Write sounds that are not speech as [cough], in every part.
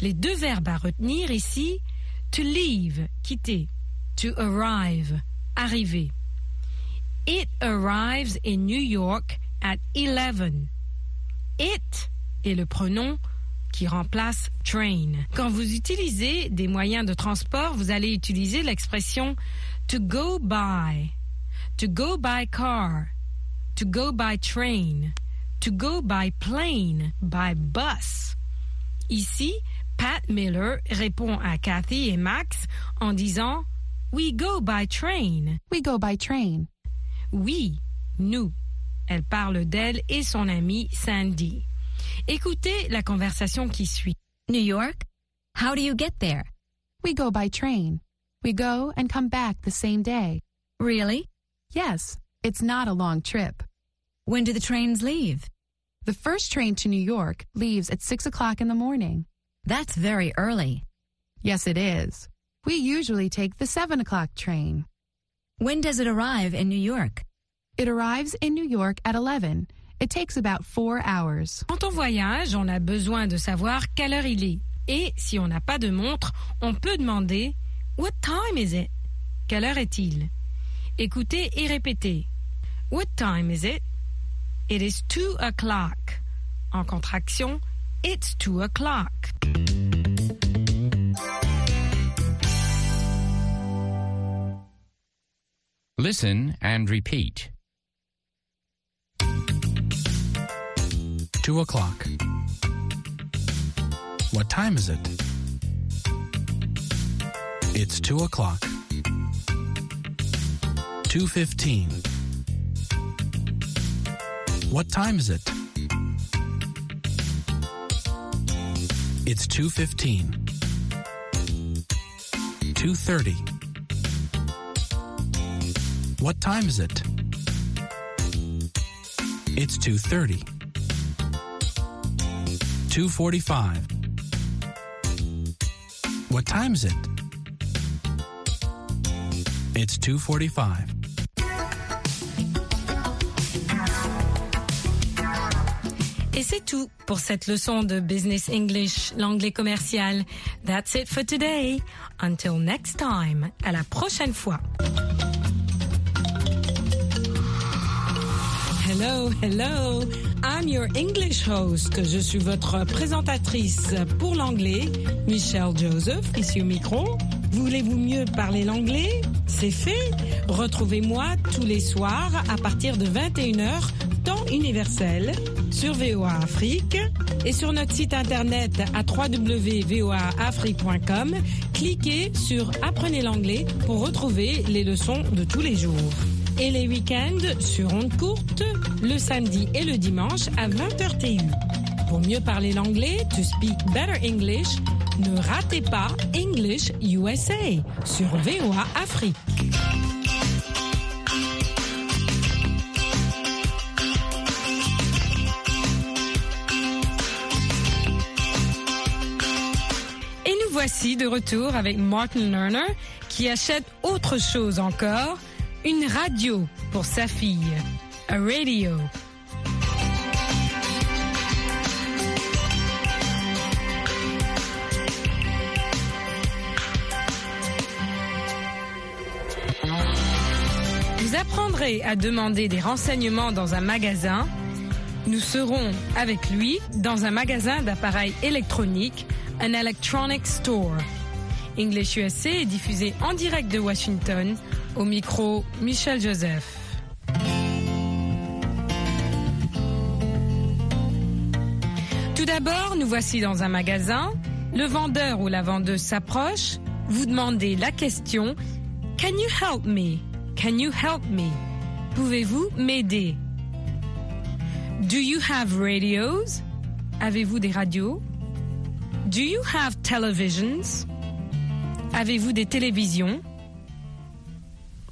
Les deux verbes à retenir ici, to leave, quitter, to arrive, arriver. It arrives in New York at 11. It est le pronom qui remplace train. Quand vous utilisez des moyens de transport, vous allez utiliser l'expression to go by, to go by car, to go by train, to go by plane, by bus. Ici, Pat Miller répond à Kathy et Max en disant We go by train. We go by train. Oui, nous. Elle parle d'elle et son amie Sandy. Écoutez la conversation qui suit. New York? How do you get there? We go by train. We go and come back the same day. Really? Yes, it's not a long trip. When do the trains leave? The first train to New York leaves at 6 o'clock in the morning. That's very early. Yes, it is. We usually take the 7 o'clock train. When does it arrive in New York? It arrives in New York at 11. It takes about four hours. Quand on voyage, on a besoin de savoir quelle heure il est. Et si on n'a pas de montre, on peut demander What time is it? Quelle heure est-il? Écoutez et répétez. What time is it? It is two o'clock. En contraction, it's two o'clock. Listen and repeat. Two o'clock. What time is it? It's two o'clock. Two fifteen. What time is it? It's two fifteen. Two thirty. What time is it? It's two thirty. 2:45. What time is it? It's 2:45. Et c'est tout pour cette leçon de Business English, l'anglais commercial. That's it for today. Until next time. À la prochaine fois. Hello, hello. I'm your English host. Je suis votre présentatrice pour l'anglais, Michelle Joseph, ici au micro. Voulez-vous mieux parler l'anglais? C'est fait. Retrouvez-moi tous les soirs à partir de 21h, temps universel, sur VOA Afrique et sur notre site internet à www.voaafrique.com. Cliquez sur Apprenez l'anglais pour retrouver les leçons de tous les jours et les week-ends sur ondes courtes, le samedi et le dimanche à 20h TU. Pour mieux parler l'anglais, to speak better English, ne ratez pas English USA sur VOA Afrique. Voici de retour avec Martin Lerner qui achète autre chose encore une radio pour sa fille. A radio. Vous apprendrez à demander des renseignements dans un magasin. Nous serons avec lui dans un magasin d'appareils électroniques, un electronic store. English USA est diffusé en direct de Washington au micro, Michel Joseph. Tout d'abord, nous voici dans un magasin. Le vendeur ou la vendeuse s'approche. Vous demandez la question Can you help me? Can you help me? Pouvez-vous m'aider? Do you have radios? Avez-vous des radios? Do you have televisions? Avez-vous des télévisions?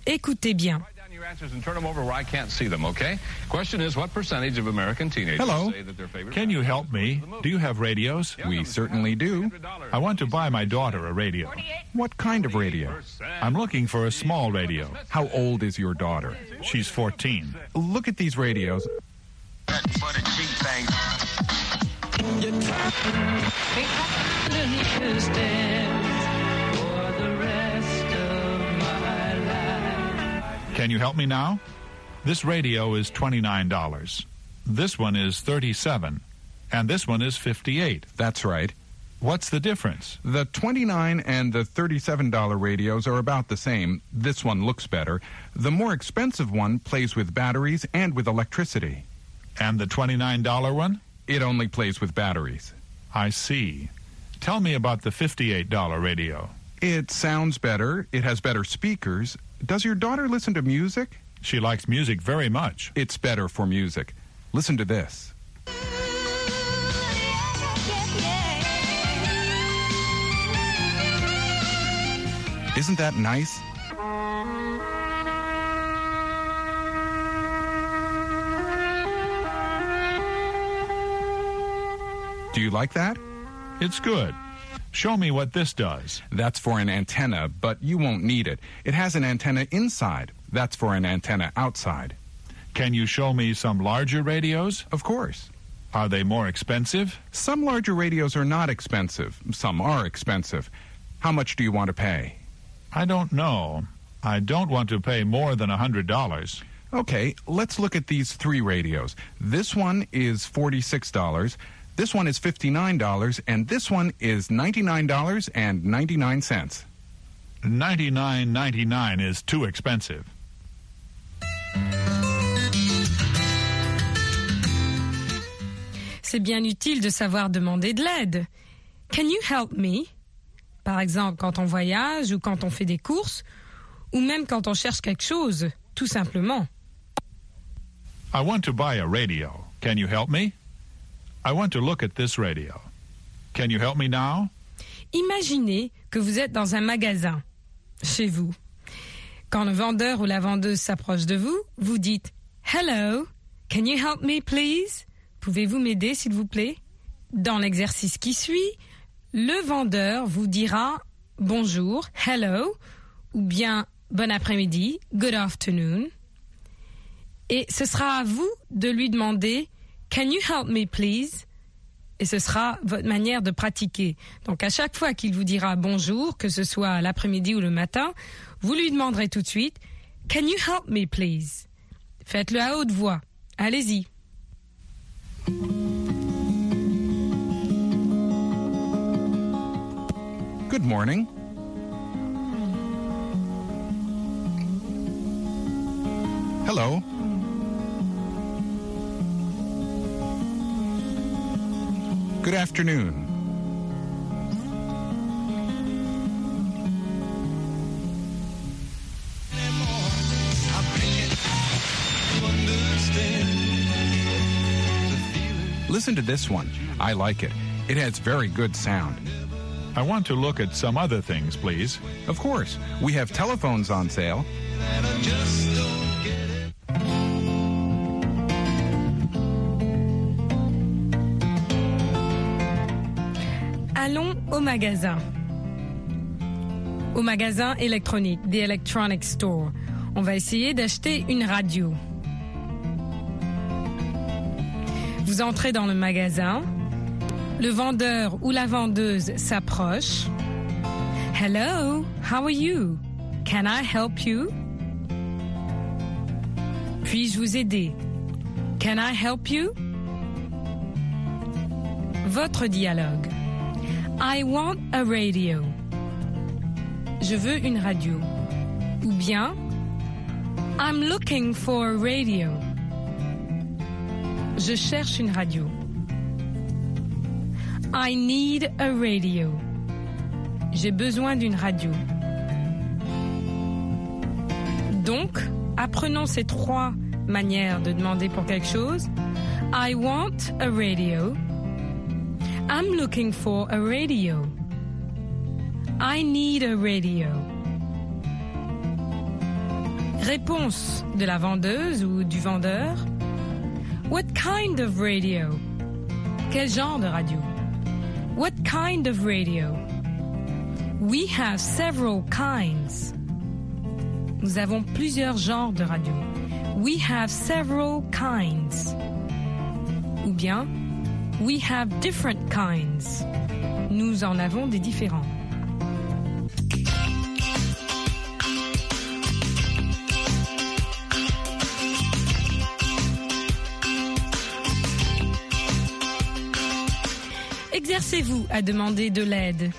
Écoutez bien. Write down your answers and turn them over where I can't see them, okay? Question is, what percentage of American teenagers Hello. say that their favorite Can you help me? Do you have radios? We certainly do. I want to buy my daughter a radio. What kind of radio? I'm looking for a small radio. How old is your daughter? She's 14. Look at these radios. Can you help me now? This radio is $29. This one is 37 and this one is 58. That's right. What's the difference? The 29 and the $37 radios are about the same. This one looks better. The more expensive one plays with batteries and with electricity. And the $29 one? It only plays with batteries. I see. Tell me about the $58 radio. It sounds better. It has better speakers. Does your daughter listen to music? She likes music very much. It's better for music. Listen to this. Isn't that nice? Do you like that? It's good. Show me what this does. That's for an antenna, but you won't need it. It has an antenna inside. That's for an antenna outside. Can you show me some larger radios? Of course. Are they more expensive? Some larger radios are not expensive. Some are expensive. How much do you want to pay? I don't know. I don't want to pay more than a $100. Okay, let's look at these three radios. This one is $46, this one is $59, and this one is $99.99. $99.99 is too expensive. C'est bien utile de savoir demander de l'aide. Can you help me? Par exemple, quand on voyage ou quand on fait des courses, ou même quand on cherche quelque chose, tout simplement. I want to buy a radio. Can you help me? I want to look at this radio. Can you help me now? Imaginez que vous êtes dans un magasin, chez vous. Quand le vendeur ou la vendeuse s'approche de vous, vous dites Hello, can you help me please? Pouvez-vous m'aider s'il vous plaît? Dans l'exercice qui suit, le vendeur vous dira bonjour, hello, ou bien bon après-midi, good afternoon. Et ce sera à vous de lui demander Can you help me please? Et ce sera votre manière de pratiquer. Donc à chaque fois qu'il vous dira bonjour, que ce soit l'après-midi ou le matin, vous lui demanderez tout de suite Can you help me please? Faites-le à haute voix. Allez-y. Good morning. Hello. Good afternoon. Listen to this one. I like it. It has very good sound. I want to look at some other things, please. Of course, we have telephones on sale. Magasin. Au magasin électronique, The Electronic Store. On va essayer d'acheter une radio. Vous entrez dans le magasin. Le vendeur ou la vendeuse s'approche. Hello, how are you? Can I help you? Puis-je vous aider? Can I help you? Votre dialogue. I want a radio. Je veux une radio. Ou bien, I'm looking for a radio. Je cherche une radio. I need a radio. J'ai besoin d'une radio. Donc, apprenons ces trois manières de demander pour quelque chose. I want a radio. I'm looking for a radio. I need a radio. Réponse de la vendeuse ou du vendeur. What kind of radio? Quel genre de radio? What kind of radio? We have several kinds. Nous avons plusieurs genres de radio. We have several kinds. Ou bien, we have different kinds. nous en avons des différents. Exercez-vous à demander de l'aide.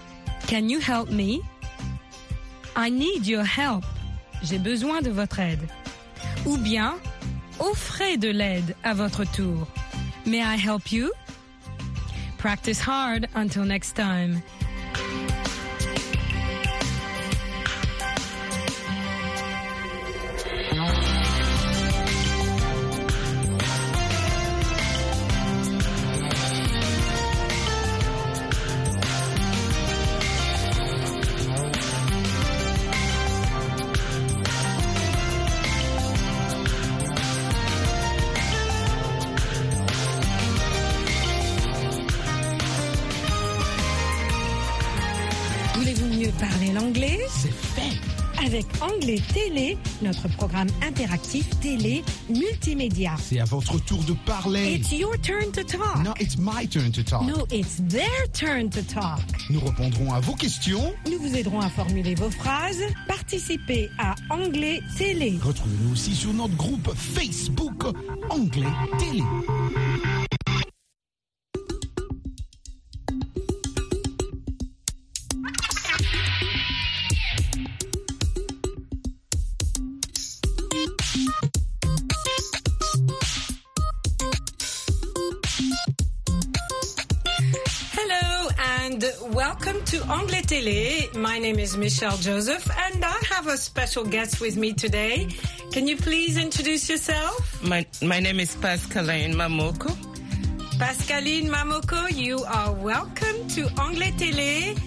Can you help me? I need your help. J'ai besoin de votre aide. Ou bien, offrez de l'aide à votre tour. May I help you? Practice hard until next time. Avec Anglais Télé, notre programme interactif télé multimédia. C'est à votre tour de parler. It's your turn to talk. No, it's my turn to talk. No, it's their turn to talk. Nous répondrons à vos questions. Nous vous aiderons à formuler vos phrases. Participez à Anglais Télé. Retrouvez-nous aussi sur notre groupe Facebook Anglais Télé. My name is Michelle Joseph and I have a special guest with me today. Can you please introduce yourself? My, my name is Pascaline Mamoko. Pascaline Mamoko, you are welcome to Anglais Télé.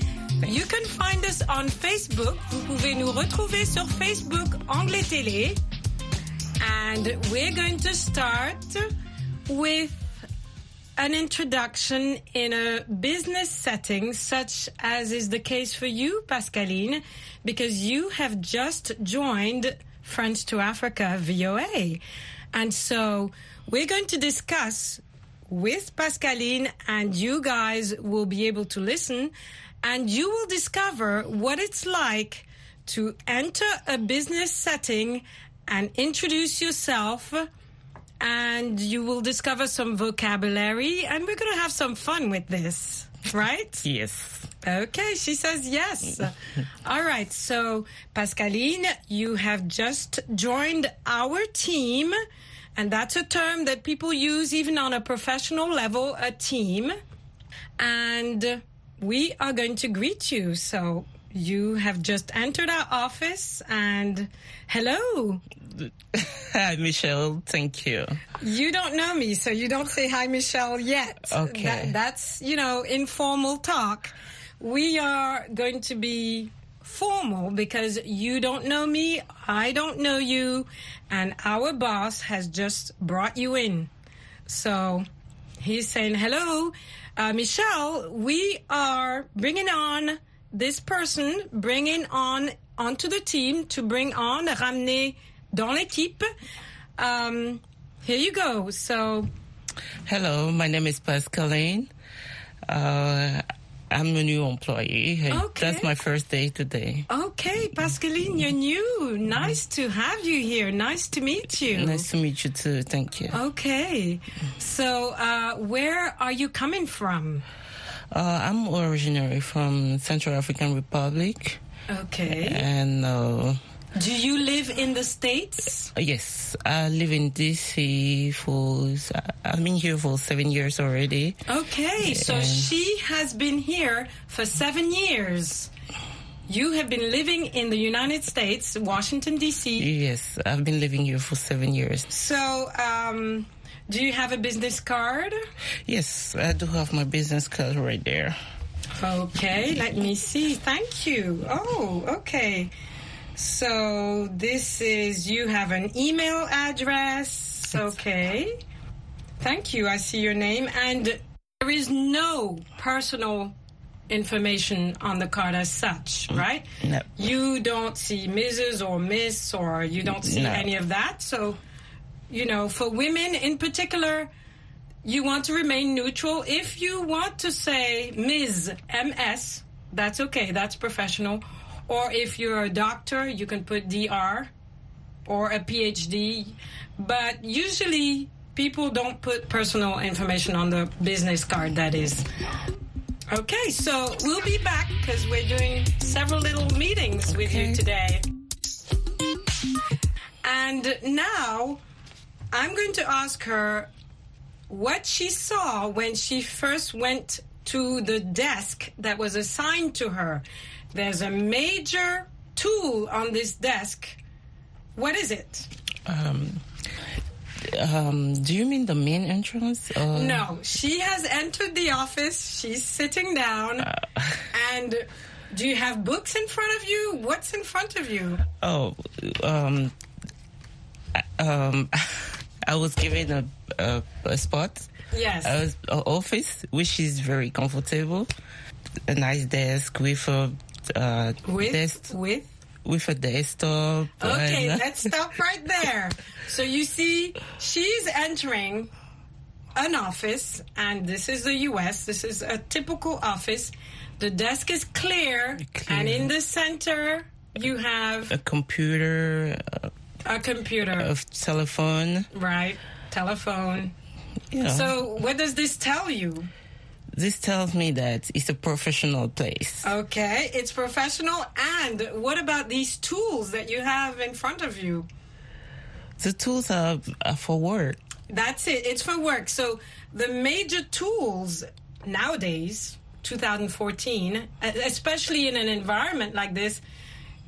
You can find us on Facebook. Vous pouvez nous retrouver sur Facebook Anglais Télé. And we're going to start with an introduction in a business setting, such as is the case for you, Pascaline, because you have just joined French to Africa VOA. And so we're going to discuss with Pascaline, and you guys will be able to listen, and you will discover what it's like to enter a business setting and introduce yourself and you will discover some vocabulary and we're going to have some fun with this right? [laughs] Yes. okay she says yes. [laughs] All right so pascaline you have just joined our team and that's a term that people use even on a professional level a team. And we are going to greet you. So you have just entered our office and hello [laughs] Hi, Michelle. Thank you. You don't know me, so you don't say hi, Michelle, yet. Okay. That- that's, you know, informal talk. We are going to be formal because you don't know me, I don't know you, and our boss has just brought you in. So he's saying, hello, uh, Michelle, we are bringing on this person, bringing on onto the team to bring on, ramener dans l'équipe. Um, here you go. So Hello, my name is Pascaline. Uh, I'm a new employee. Okay. That's my first day today. Okay, Pascaline, you're new. Nice to have you here. Nice to meet you. Nice to meet you too. Thank you. Okay. So, uh, where are you coming from? Uh, I'm originally from Central African Republic, Okay. and uh, Do you live in the States? yes, I live in DC for. I've been here for seven years already. Okay, so And- she has been here for seven years. You have been living in the United States, Washington, D.C. Yes, I've been living here for seven years. So, um, do you have a business card? Yes, I do have my business card right there. Okay, let me see. Thank you. Oh, okay. So this is you have an email address. Okay. Thank you. I see your name and there is no personal information on the card as such, mm, right? No. You don't see Mrs. or Miss or you don't see No. any of that. So, you know, for women in particular, you want to remain neutral. If you want to say Ms. MS, that's okay. That's professional. Or if you're a doctor, you can put DR or a PhD. But usually people don't put personal information on the business card, that is. Okay, so we'll be back because we're doing several little meetings with you today. And now I'm going to ask her what she saw when she first went to the desk that was assigned to her. There's a major tool on this desk. What is it? Um, um, do you mean the main entrance? Or? No, she has entered the office. She's sitting down. [laughs] and do you have books in front of you? What's in front of you? Oh, um, I- um, [laughs] I was given a, a, a spot. Yes. I was office, which is very comfortable. A nice desk with a uh, With? desk With? with a desktop. Okay, [laughs] let's stop right there. So you see, she's entering an office, and this is the US. This is a typical office. The desk is clear, Clear. and in the center, you have a computer, uh, a computer, a telephone. right? Telephone. Know, So, what does this tell you? This tells me that it's a professional place. Okay, it's professional. And what about these tools that you have in front of you? The tools are, are for work. That's it. It's for work. So the major tools nowadays, 2014, e- especially in an environment like this,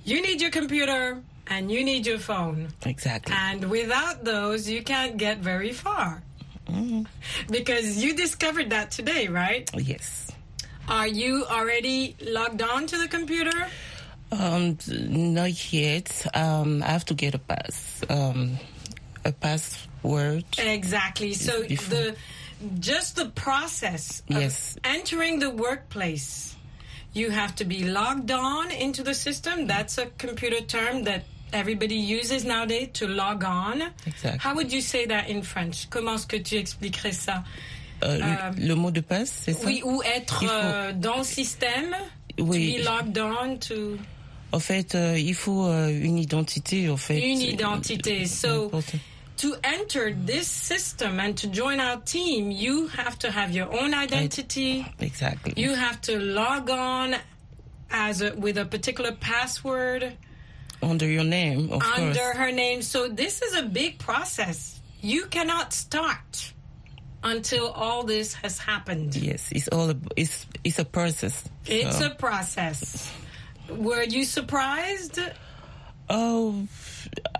you need your computer and you need your phone. Exactly. And without those, you can't get very far. Mm-hmm. Because you discovered that today, right? yes. Are you already logged on to the computer? Um, not yet. Um, I have to get a pass. Um, a password. Exactly. So before. the just the process of Yes. entering the workplace, you have to be logged on into the system. That's a computer term that everybody uses nowadays to log on. Exactly. How would you say that in French? Comment est-ce que tu expliquerais ça? Euh, Euh, le mot de passe, c'est ça? Oui, ou être faut- euh, dans le système. Oui. To be logged on to En fait, euh, il faut euh, une identité, en fait. une identité. Euh, so to enter this system and to join our team, you have to have your own identity. Exactly. You have to log on as a, with a particular password Under your name, of under course. her name. So this is a big process. You cannot start until all this has happened. Yes, it's all. A, it's it's a process. It's a process. Were you surprised? Oh,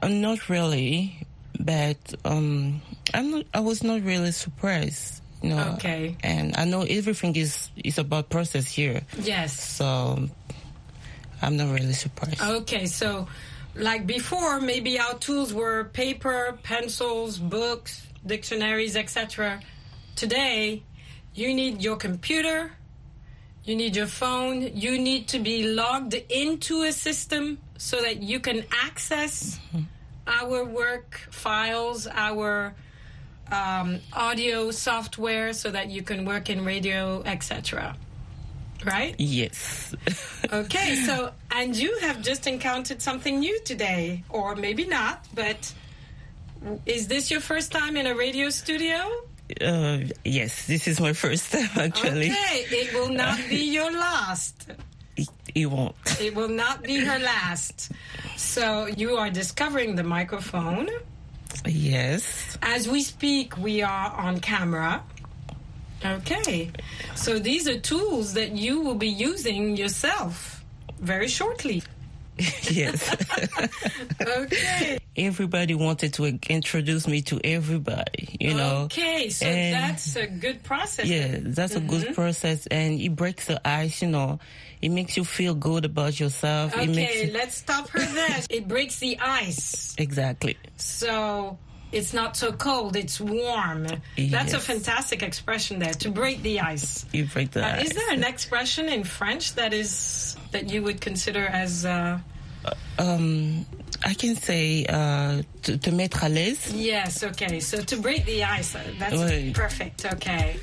not really, but um, I'm not. I was not really surprised. You know. Okay. And I know everything is is about process here, Yes. so I'm not really surprised. Okay, so like before, maybe our tools were paper, pencils, books, dictionaries, etc. Today, you need your computer, you need your phone, you need to be logged into a system so that you can access our work files, our um, audio software, so that you can work in radio, etc. Right? Yes. [laughs] Okay, so and you have just encountered something new today, or maybe not, but is this your first time in a radio studio? uh, yes, this is my first time actually. Okay, it will not be [laughs] your last. It, it won't. It will not be her last. So you are discovering the microphone. Yes. As we speak, we are on camera. Okay, so these are tools that you will be using yourself very shortly. [laughs] yes. [laughs] Okay. everybody wanted to introduce me to everybody, you know. Okay, so And- that's a good process. Yeah, that's a Mm-hmm. good process, and it breaks the ice. You know, it makes you feel good about yourself. Okay, you, let's stop her there. It breaks the ice. exactly. So it's not so cold, it's warm. That's a fantastic expression there, to break the ice. You break the Uh, ice. is there an expression in French that is that you would consider as uh, um, I can say uh, to, to mettre à l'aise. Yes, okay. So to break the ice, uh, that's perfect. Okay.